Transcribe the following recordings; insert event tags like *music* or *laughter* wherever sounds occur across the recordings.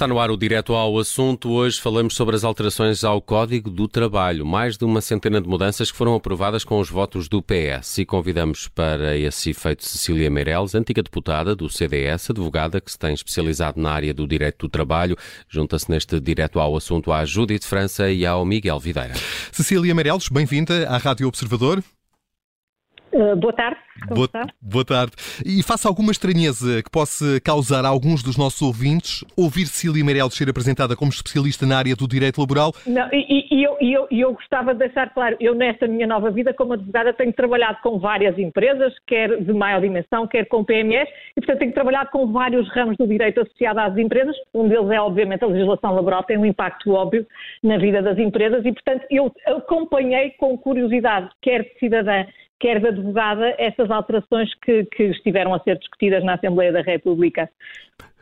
Está no ar o direto ao assunto. Hoje falamos sobre as alterações ao Código do Trabalho. Mais de uma centena de mudanças que foram aprovadas com os votos do PS. E convidamos para esse efeito Cecília Meireles, antiga deputada do CDS, advogada que se tem especializado na área do direito do trabalho. Junta-se neste direto ao assunto à Judite França e ao Miguel Videira. Cecília Meireles, bem-vinda à Rádio Observador. Uh, boa tarde. Boa, boa, tarde. E faça alguma estranheza que possa causar a alguns dos nossos ouvintes ouvir Cecília Meirelles ser apresentada como especialista na área do direito laboral? Não, e, e eu, eu, eu, gostava de deixar claro, eu nesta minha nova vida como advogada tenho trabalhado com várias empresas, quer de maior dimensão, quer com PMEs, e portanto tenho trabalhado com vários ramos do direito associado às empresas. Um deles é obviamente a legislação laboral, tem um impacto óbvio na vida das empresas e portanto eu acompanhei com curiosidade, quer de cidadã, quer de advogada, essas alterações que, que estiveram a ser discutidas na Assembleia da República.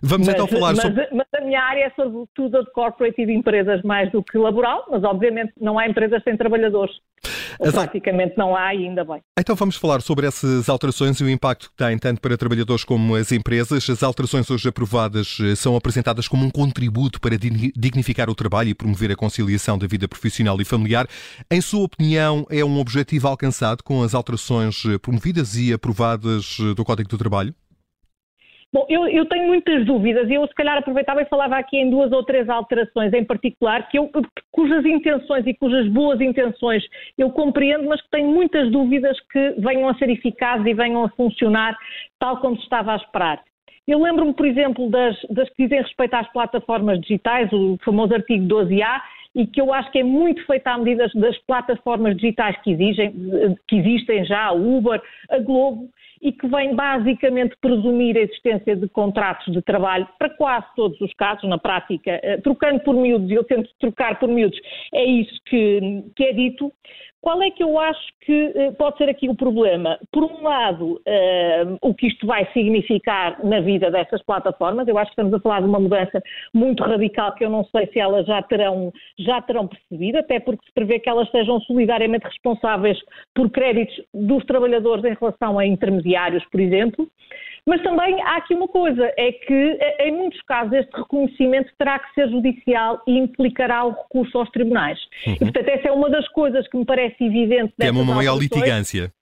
Vamos então mas, então falar mas, sobre. Mas a minha área é sobretudo a de corporate e de empresas mais do que laboral, mas obviamente não há empresas sem trabalhadores. Praticamente não há ainda bem. Então vamos falar sobre essas alterações e o impacto que têm tanto para trabalhadores como as empresas. As alterações hoje aprovadas eh, são apresentadas como um contributo para dignificar o trabalho e promover a conciliação da vida profissional e familiar. Em sua opinião, é um objetivo alcançado com as alterações eh, promovidas e aprovadas eh, do Código do Trabalho? Bom, eu, eu, tenho muitas dúvidas e eu se calhar aproveitava e falava aqui em duas ou três alterações em particular, que eu, cujas intenções e cujas boas intenções eu compreendo, mas que tenho muitas dúvidas que venham a ser eficazes e venham a funcionar tal como se estava a esperar. Eu lembro-me, por exemplo, das, das que dizem respeito às plataformas digitais, o famoso artigo 12A, e que eu acho que é muito feita à medida das plataformas digitais que, exigem, que existem já, a Uber, a Globo, e que vem basicamente presumir a existência de contratos de trabalho para quase todos os casos, na prática, eh, trocando por miúdos, eu tento trocar por miúdos, é isso que, que é dito. Qual é que eu acho que eh, pode ser aqui o problema? Por um lado, uh, o que isto vai significar na vida dessas plataformas, eu acho que estamos a falar de uma mudança muito radical que eu não sei se elas já terão, já terão percebido, até porque se prevê que elas sejam solidariamente responsáveis por créditos dos trabalhadores em relação a intermediários, por exemplo. Mas também há aqui uma coisa, é que eh, em muitos casos este reconhecimento terá que ser judicial e implicará o recurso aos tribunais. Uhum. E portanto essa é uma das coisas que me parece evidente. É uma maior litigância.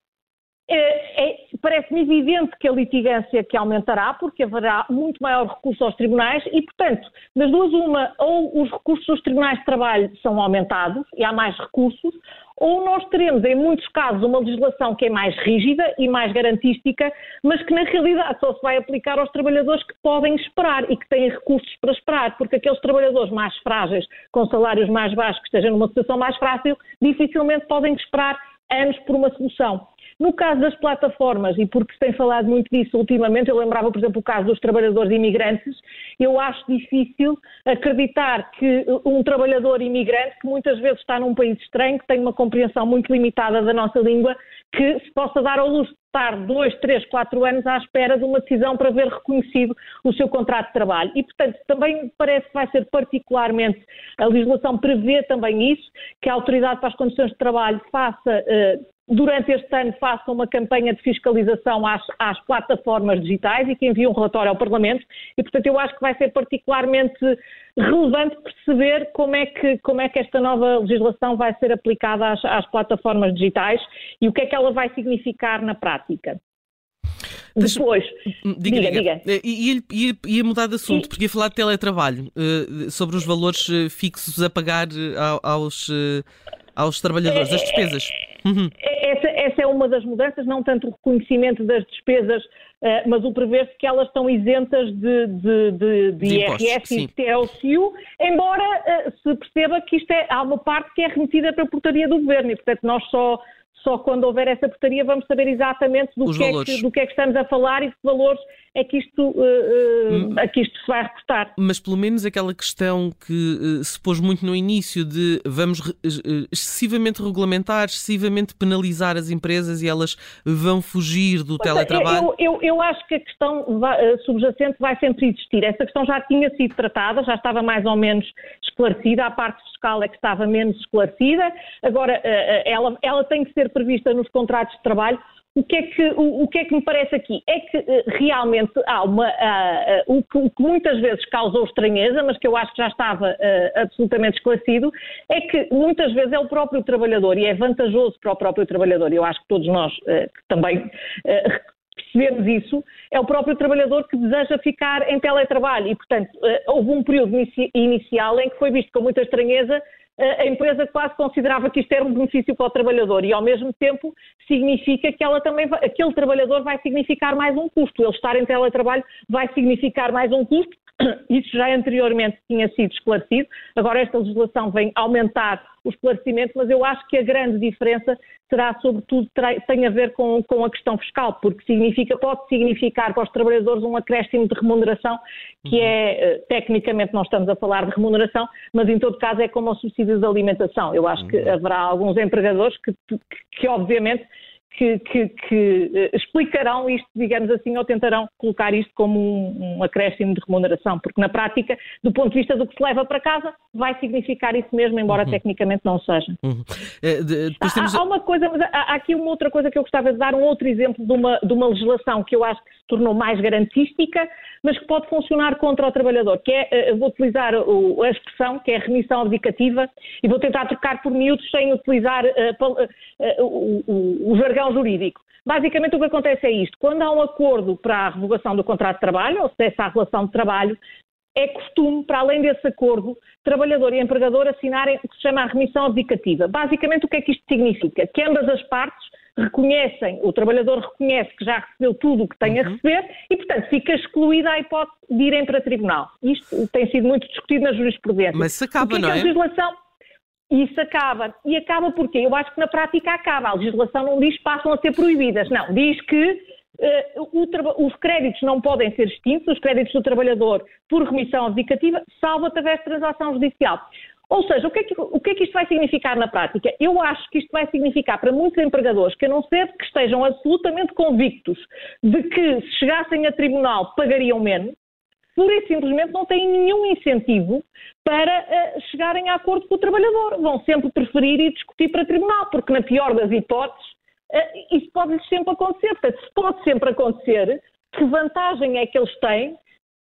Parece-me evidente que a litigância que aumentará, porque haverá muito maior recurso aos tribunais e, portanto, das duas uma, ou os recursos dos tribunais de trabalho são aumentados e há mais recursos, ou nós teremos, em muitos casos, uma legislação que é mais rígida e mais garantística, mas que na realidade só se vai aplicar aos trabalhadores que podem esperar e que têm recursos para esperar, porque aqueles trabalhadores mais frágeis, com salários mais baixos, que estejam numa situação mais fácil, dificilmente podem esperar anos por uma solução. No caso das plataformas, e porque se tem falado muito disso ultimamente, eu lembrava, por exemplo, o caso dos trabalhadores imigrantes, eu acho difícil acreditar que um trabalhador imigrante, que muitas vezes está num país estranho, que tem uma compreensão muito limitada da nossa língua, que se possa dar ao luxo de estar dois, três, quatro anos à espera de uma decisão para ver reconhecido o seu contrato de trabalho. E, portanto, também parece que vai ser particularmente, a legislação prevê também isso, que a Autoridade para as Condições de Trabalho faça uh, durante este ano faça uma campanha de fiscalização às, às, plataformas digitais e que envie um relatório ao Parlamento e, portanto, eu acho que vai ser particularmente relevante perceber como é que, como é que esta nova legislação vai ser aplicada às, às plataformas digitais e o que é que ela vai significar na prática. Depois, diga, diga. diga. Eh, ia, ia, ia, mudar de assunto, porque ia falar de teletrabalho, eh, sobre os valores eh, fixos a pagar aos, aos trabalhadores, as despesas. Uhum. Essa, essa, é uma das mudanças, não tanto o reconhecimento das despesas, uh, mas o prever-se que elas estão isentas de, de, de, de, de IRS e TLCU, embora uh, se perceba que isto é, há uma parte que é remetida para a portaria do governo e, portanto, nós só só quando houver essa portaria vamos saber exatamente do, que é, que, do que é que, estamos a falar e que valores é que isto, uh, uh, a que isto se vai reportar. Mas pelo menos aquela questão que uh, se pôs muito no início de vamos excessivamente regulamentar, excessivamente penalizar as empresas e elas vão fugir do pois teletrabalho. Eu, eu, eu, acho que a questão vai, subjacente vai sempre existir. Essa questão já tinha sido tratada, já estava mais ou menos esclarecida, a parte fiscal é que estava menos esclarecida. Agora, ela, ela tem que ser prevista nos contratos de trabalho o que é que, o, o que, é que me parece aqui? É que uh, realmente há uma. Uh, o, que, o, que, muitas vezes causou estranheza, mas que eu acho que já estava uh, absolutamente esclarecido, é que muitas vezes é o próprio trabalhador e é vantajoso para o próprio trabalhador. Eu acho que todos nós também percebemos isso, é o próprio trabalhador que deseja ficar em teletrabalho. E, portanto, houve um período inicial em que foi visto com muita estranheza a empresa quase considerava que isto era um benefício para o trabalhador e, ao mesmo tempo, significa que ela também vai, aquele trabalhador vai significar mais um custo. Ele estar em teletrabalho vai significar mais um custo. Isso já anteriormente tinha sido esclarecido. Agora, esta legislação vem aumentar o esclarecimento, mas eu acho que a grande diferença será, sobretudo, tem a ver com, com a questão fiscal, porque significa, pode significar para os trabalhadores um acréscimo de remuneração, que é, eh, tecnicamente, não estamos a falar de remuneração, mas em todo caso é como o subsídio de alimentação. Eu acho que haverá alguns empregadores que, que, que obviamente, que, que, que, eh, explicarão isto, digamos assim, ou tentarão colocar isto como um, um, acréscimo de remuneração, porque na prática, do ponto de vista do que se leva para casa, vai significar isso mesmo, embora uhum. tecnicamente não seja. Uhum. É, de, temos... há, há, uma coisa, mas há, há, aqui uma outra coisa que eu gostava de dar, um outro exemplo de uma, de uma legislação que eu acho que tornou mais garantística, mas que pode funcionar contra o trabalhador, que é, eh, vou utilizar a expressão, que é remissão abdicativa, e vou tentar trocar por miúdos sem utilizar uh, uh, uh, o, jargão jurídico. Basicamente o que acontece é isto, quando há um acordo para a revogação do contrato de trabalho, ou cessa a relação de trabalho, é costume, para além desse acordo, trabalhador e empregador assinarem o que se chama a remissão abdicativa. Basicamente, o que é que isto significa? Que ambas as partes reconhecem, o trabalhador reconhece que já recebeu tudo o que tem a uhum. receber e, portanto, fica excluída a hipótese de irem para tribunal. Isto tem sido muito discutido na jurisprudência. Mas se acaba, que não é? a legislação... Isso acaba. E acaba porquê? Eu acho que na prática acaba. A legislação não diz que passam a ser proibidas. Não, diz que uh, os créditos não podem ser extintos, os créditos do trabalhador por remissão abdicativa, salvo através de transação judicial. Ou seja, o que, é que, o que, é que, isto vai significar na prática? Eu acho que isto vai significar para muitos empregadores que a não ser que estejam absolutamente convictos de que se chegassem a tribunal pagariam menos, pura e simplesmente não têm nenhum incentivo para uh, chegarem a acordo com o trabalhador. Vão sempre preferir ir discutir para tribunal, porque na pior das hipóteses, uh, isso pode-lhes sempre acontecer. Portanto, se pode sempre acontecer, que vantagem é que eles têm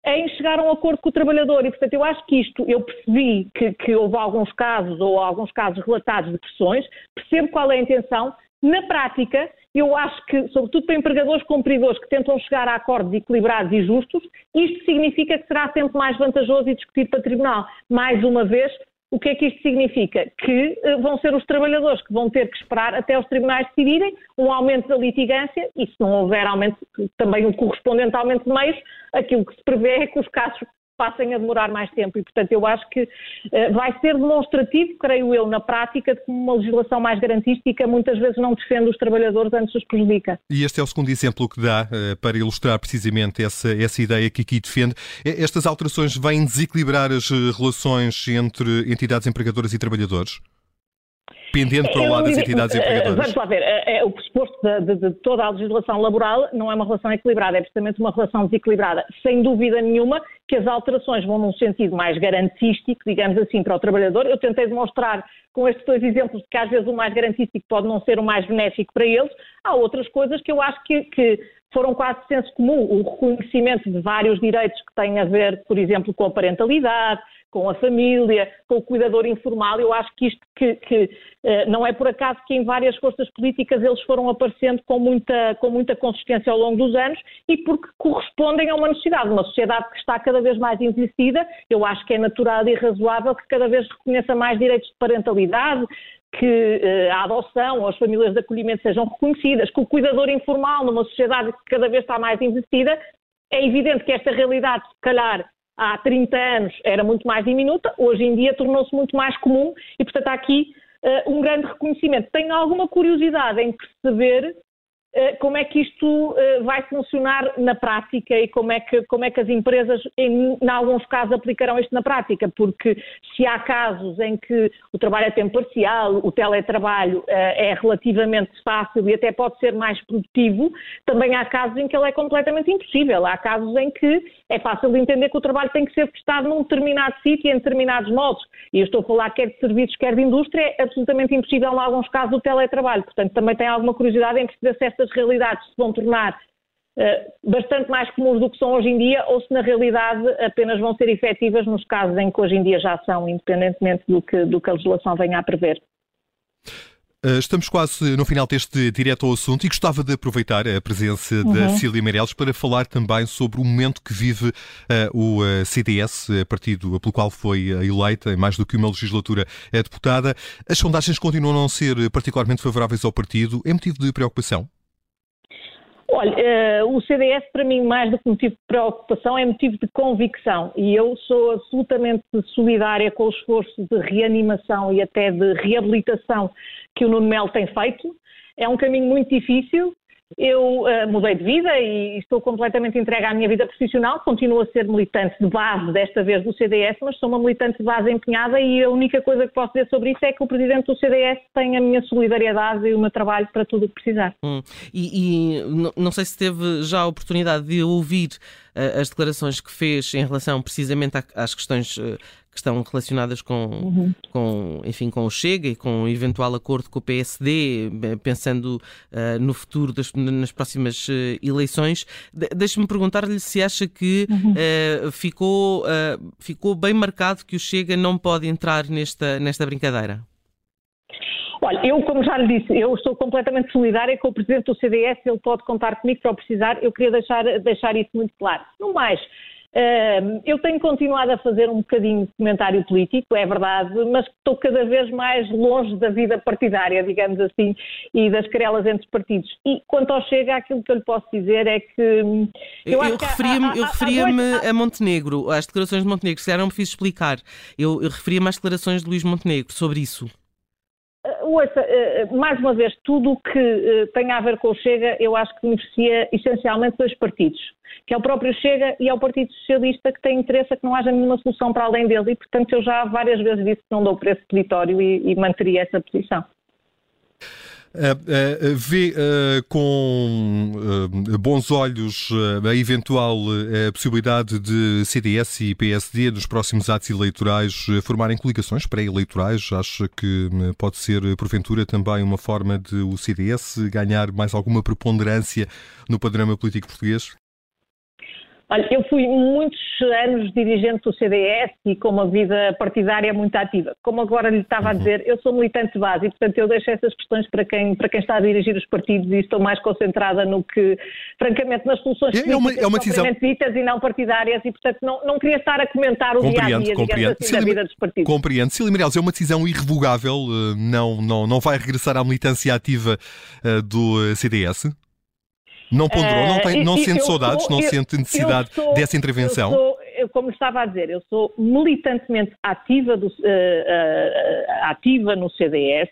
em chegar a um acordo com o trabalhador. E, portanto, eu acho que isto, eu percebi que, que houve alguns casos, ou alguns casos relatados de pressões, percebo qual é a intenção. Na prática, eu acho que, sobretudo para empregadores cumpridores que tentam chegar a acordos equilibrados e justos, isto significa que será sempre mais vantajoso e discutir para tribunal. Mais uma vez, o que é que isto significa? Que uh, vão ser os trabalhadores que vão ter que esperar até os tribunais decidirem um aumento da litigância e se não houver aumento, também um correspondente aumento de meios, aquilo que se prevê é que os casos passem a demorar mais tempo. E, portanto, eu acho que uh, vai ser demonstrativo, creio eu, na prática, de como uma legislação mais garantística muitas vezes não defende os trabalhadores antes os prejudica. E este é o segundo exemplo que dá uh, para ilustrar precisamente essa, essa ideia que aqui defende. Estas alterações vêm desequilibrar as eh, relações entre entidades empregadoras e trabalhadores? Pendente para o lado das entidades empregadoras? Vamos lá ver, é, o pressuposto de, de, de, toda a legislação laboral não é uma relação equilibrada, é precisamente uma relação desequilibrada. Sem dúvida nenhuma que as alterações vão num sentido mais garantístico, digamos assim, para o trabalhador. Eu tentei demonstrar com estes dois exemplos que às vezes o mais garantístico pode não ser o mais benéfico para eles. Há outras coisas que eu acho que, que foram quase senso comum. O reconhecimento de vários direitos que têm a ver, por exemplo, com a parentalidade, com a família, com o cuidador informal. Eu acho que isto que, que eh, não é por acaso que em várias forças políticas eles foram aparecendo com muita, com muita consistência ao longo dos anos e porque correspondem a uma necessidade. Uma sociedade que está cada vez mais envelhecida, eu acho que é natural e razoável que cada vez reconheça mais direitos de parentalidade, que uh, a adoção ou as famílias de acolhimento sejam reconhecidas, que o cuidador informal numa sociedade que cada vez está mais envelhecida, é evidente que esta realidade, se calhar, há 30 anos era muito mais diminuta, hoje em dia tornou-se muito mais comum e, portanto, há aqui uh, um grande reconhecimento. Tenho alguma curiosidade em perceber como é que isto eh, vai funcionar na prática e como é que, como é que as empresas, em, em, alguns casos, aplicarão isto na prática, porque se há casos em que o trabalho é tempo parcial, o teletrabalho é relativamente fácil e até pode ser mais produtivo, também há casos em que ele é completamente impossível. Há casos em que é fácil de entender que o trabalho tem que ser prestado num determinado sítio, em determinados modos. E eu estou a falar quer de serviços, quer de indústria, é absolutamente impossível, em alguns casos, o teletrabalho. Portanto, também tem alguma curiosidade em perceber se esta estas realidades se vão tornar uh, bastante mais comuns do que são hoje em dia ou se na realidade apenas vão ser efetivas nos casos em que hoje em dia já são, independentemente do que, do que a legislação venha a prever. Eh, estamos quase no final deste direto ao assunto e gostava de aproveitar a presença uhum. da Cília Meirelles para falar também sobre o momento que vive uh, o uh, CDS, partido pelo qual foi eleita em mais do que uma legislatura é deputada. As sondagens continuam a não ser particularmente favoráveis ao partido. É motivo de preocupação? Olha, uh, o CDS para mim mais do que motivo de preocupação é motivo de convicção e eu sou absolutamente solidária com o esforço de reanimação e até de reabilitação que o Nuno Melo tem feito. É um caminho muito difícil, eu uh, mudei de vida e estou completamente entregue à minha vida profissional. Continuo a ser militante de base, desta vez do CDS, mas sou uma militante de base empenhada e a única coisa que posso dizer sobre isso é que o presidente do CDS tem a minha solidariedade e o meu trabalho para tudo o que precisar. Hum. E, e não sei se teve já a oportunidade de ouvir uh, as declarações que fez em relação precisamente às questões uh, que estão relacionadas com, uhum. com, enfim, com o Chega e com um eventual acordo com o PSD, pensando uh, no futuro das, nas próximas uh, eleições. De Deixe-me perguntar-lhe se acha que uhum. uh, ficou, ficou bem marcado que o Chega não pode entrar nesta, nesta brincadeira. Olha, eu, como já lhe disse, eu estou completamente solidária com o Presidente do CDS, ele pode contar comigo para o precisar, eu queria deixar, deixar isso muito claro. No mais, eu tenho continuado a fazer um bocadinho de comentário político, é verdade, mas estou cada vez mais longe da vida partidária, digamos assim, e das querelas entre partidos. E quanto ao Chega, aquilo que eu lhe posso dizer é que. Hum, eu, eu referia-me referia a Montenegro, às declarações de Montenegro, se calhar não me fiz explicar. Eu, eu referia-me às declarações de Luís Montenegro sobre isso. Ouça, eh, eh, mais uma vez, tudo o que eh, tem a ver com o Chega, eu acho que beneficia essencialmente dois partidos, que é o próprio Chega e é o Partido Socialista, que tem interesse a que não haja nenhuma solução para além dele, e portanto eu já várias vezes disse que não dou por esse território e, e manteria essa posição. Uh, uh, vê uh, com bons olhos a eventual possibilidade de CDS e PSD nos próximos atos eleitorais formarem coligações pré-eleitorais? Acha que pode ser, porventura, também uma forma de o CDS ganhar mais alguma preponderância no panorama político português? Olha, eu fui muitos anos dirigente do CDS e com uma vida partidária muito ativa. Como agora lhe estava a uhum. dizer, eu sou militante de base e, portanto, eu deixo essas questões para quem, para quem está a dirigir os partidos e estou mais concentrada no que, francamente, nas soluções é, políticas é uma, é uma ditas e não partidárias e, portanto, não, não queria estar a comentar o dia-a-dia, digamos assim, da vida dos partidos. Compreendo. Cília Meirelles, é uma decisão irrevogável, eh, não, não, não vai regressar à militância ativa eh, do CDS? Não ponderou, não, tem, não sente saudades, sou, não eu, sente necessidade sou, dessa intervenção? Eu sou, eu, como estava a dizer, eu sou militantemente ativa, do, uh, uh, ativa no CDS,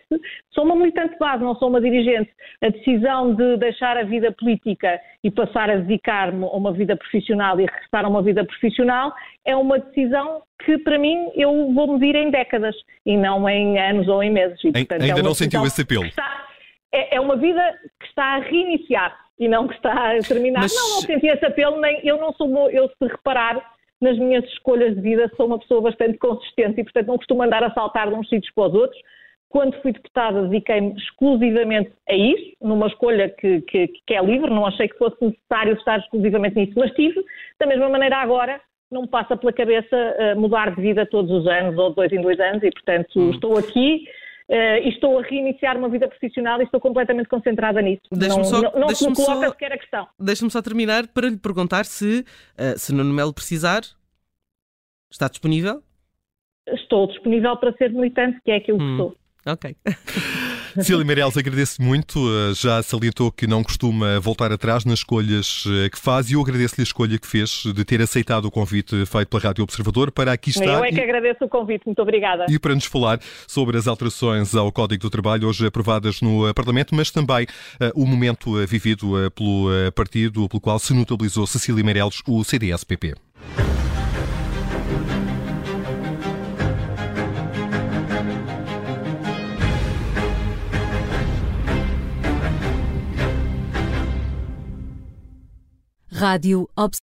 sou uma militante de base, não sou uma dirigente. A decisão de deixar a vida política e passar a dedicar-me a uma vida profissional e regressar a uma vida profissional é uma decisão que, para mim, eu vou medir em décadas e não em anos ou em meses. E, portanto, Ainda é não sentiu esse apelo? Está, é, é uma vida que está a reiniciar e não que está a terminar. Mas... Não, não senti esse apelo, nem eu não sou, eu se reparar nas minhas escolhas de vida sou uma pessoa bastante consistente e portanto não costumo andar a saltar de uns sítios para os outros. Quando fui deputada dediquei-me exclusivamente a isso, numa escolha que, que, que, é livre, não achei que fosse necessário estar exclusivamente nisso, mas tive. Da mesma maneira agora, não me passa pela cabeça uh, mudar de vida todos os anos ou de dois em dois anos e portanto hum. estou aqui Uh, e estou a reiniciar uma vida profissional e estou completamente concentrada nisso. Não, só, não, não se me coloca só, sequer a questão. Deixe-me só terminar para lhe perguntar se, uh, se Nuno Melo precisar, está disponível? Estou disponível para ser militante, que é aquilo hum. que sou. Ok. *laughs* *laughs* Cília Meirelles, agradeço muito. Eh, já salientou que não costuma voltar atrás nas escolhas eh, que faz e eu agradeço-lhe a escolha que fez de ter aceitado o convite feito pela Rádio Observador para aqui estar. Eu é que agradeço o convite, muito obrigada. E para nos falar sobre as alterações ao Código do Trabalho, hoje aprovadas no eh, Parlamento, mas também uh, o momento vivido uh, pelo partido pelo qual se notabilizou Cecília Meirelles, o CDS-PP. Rádio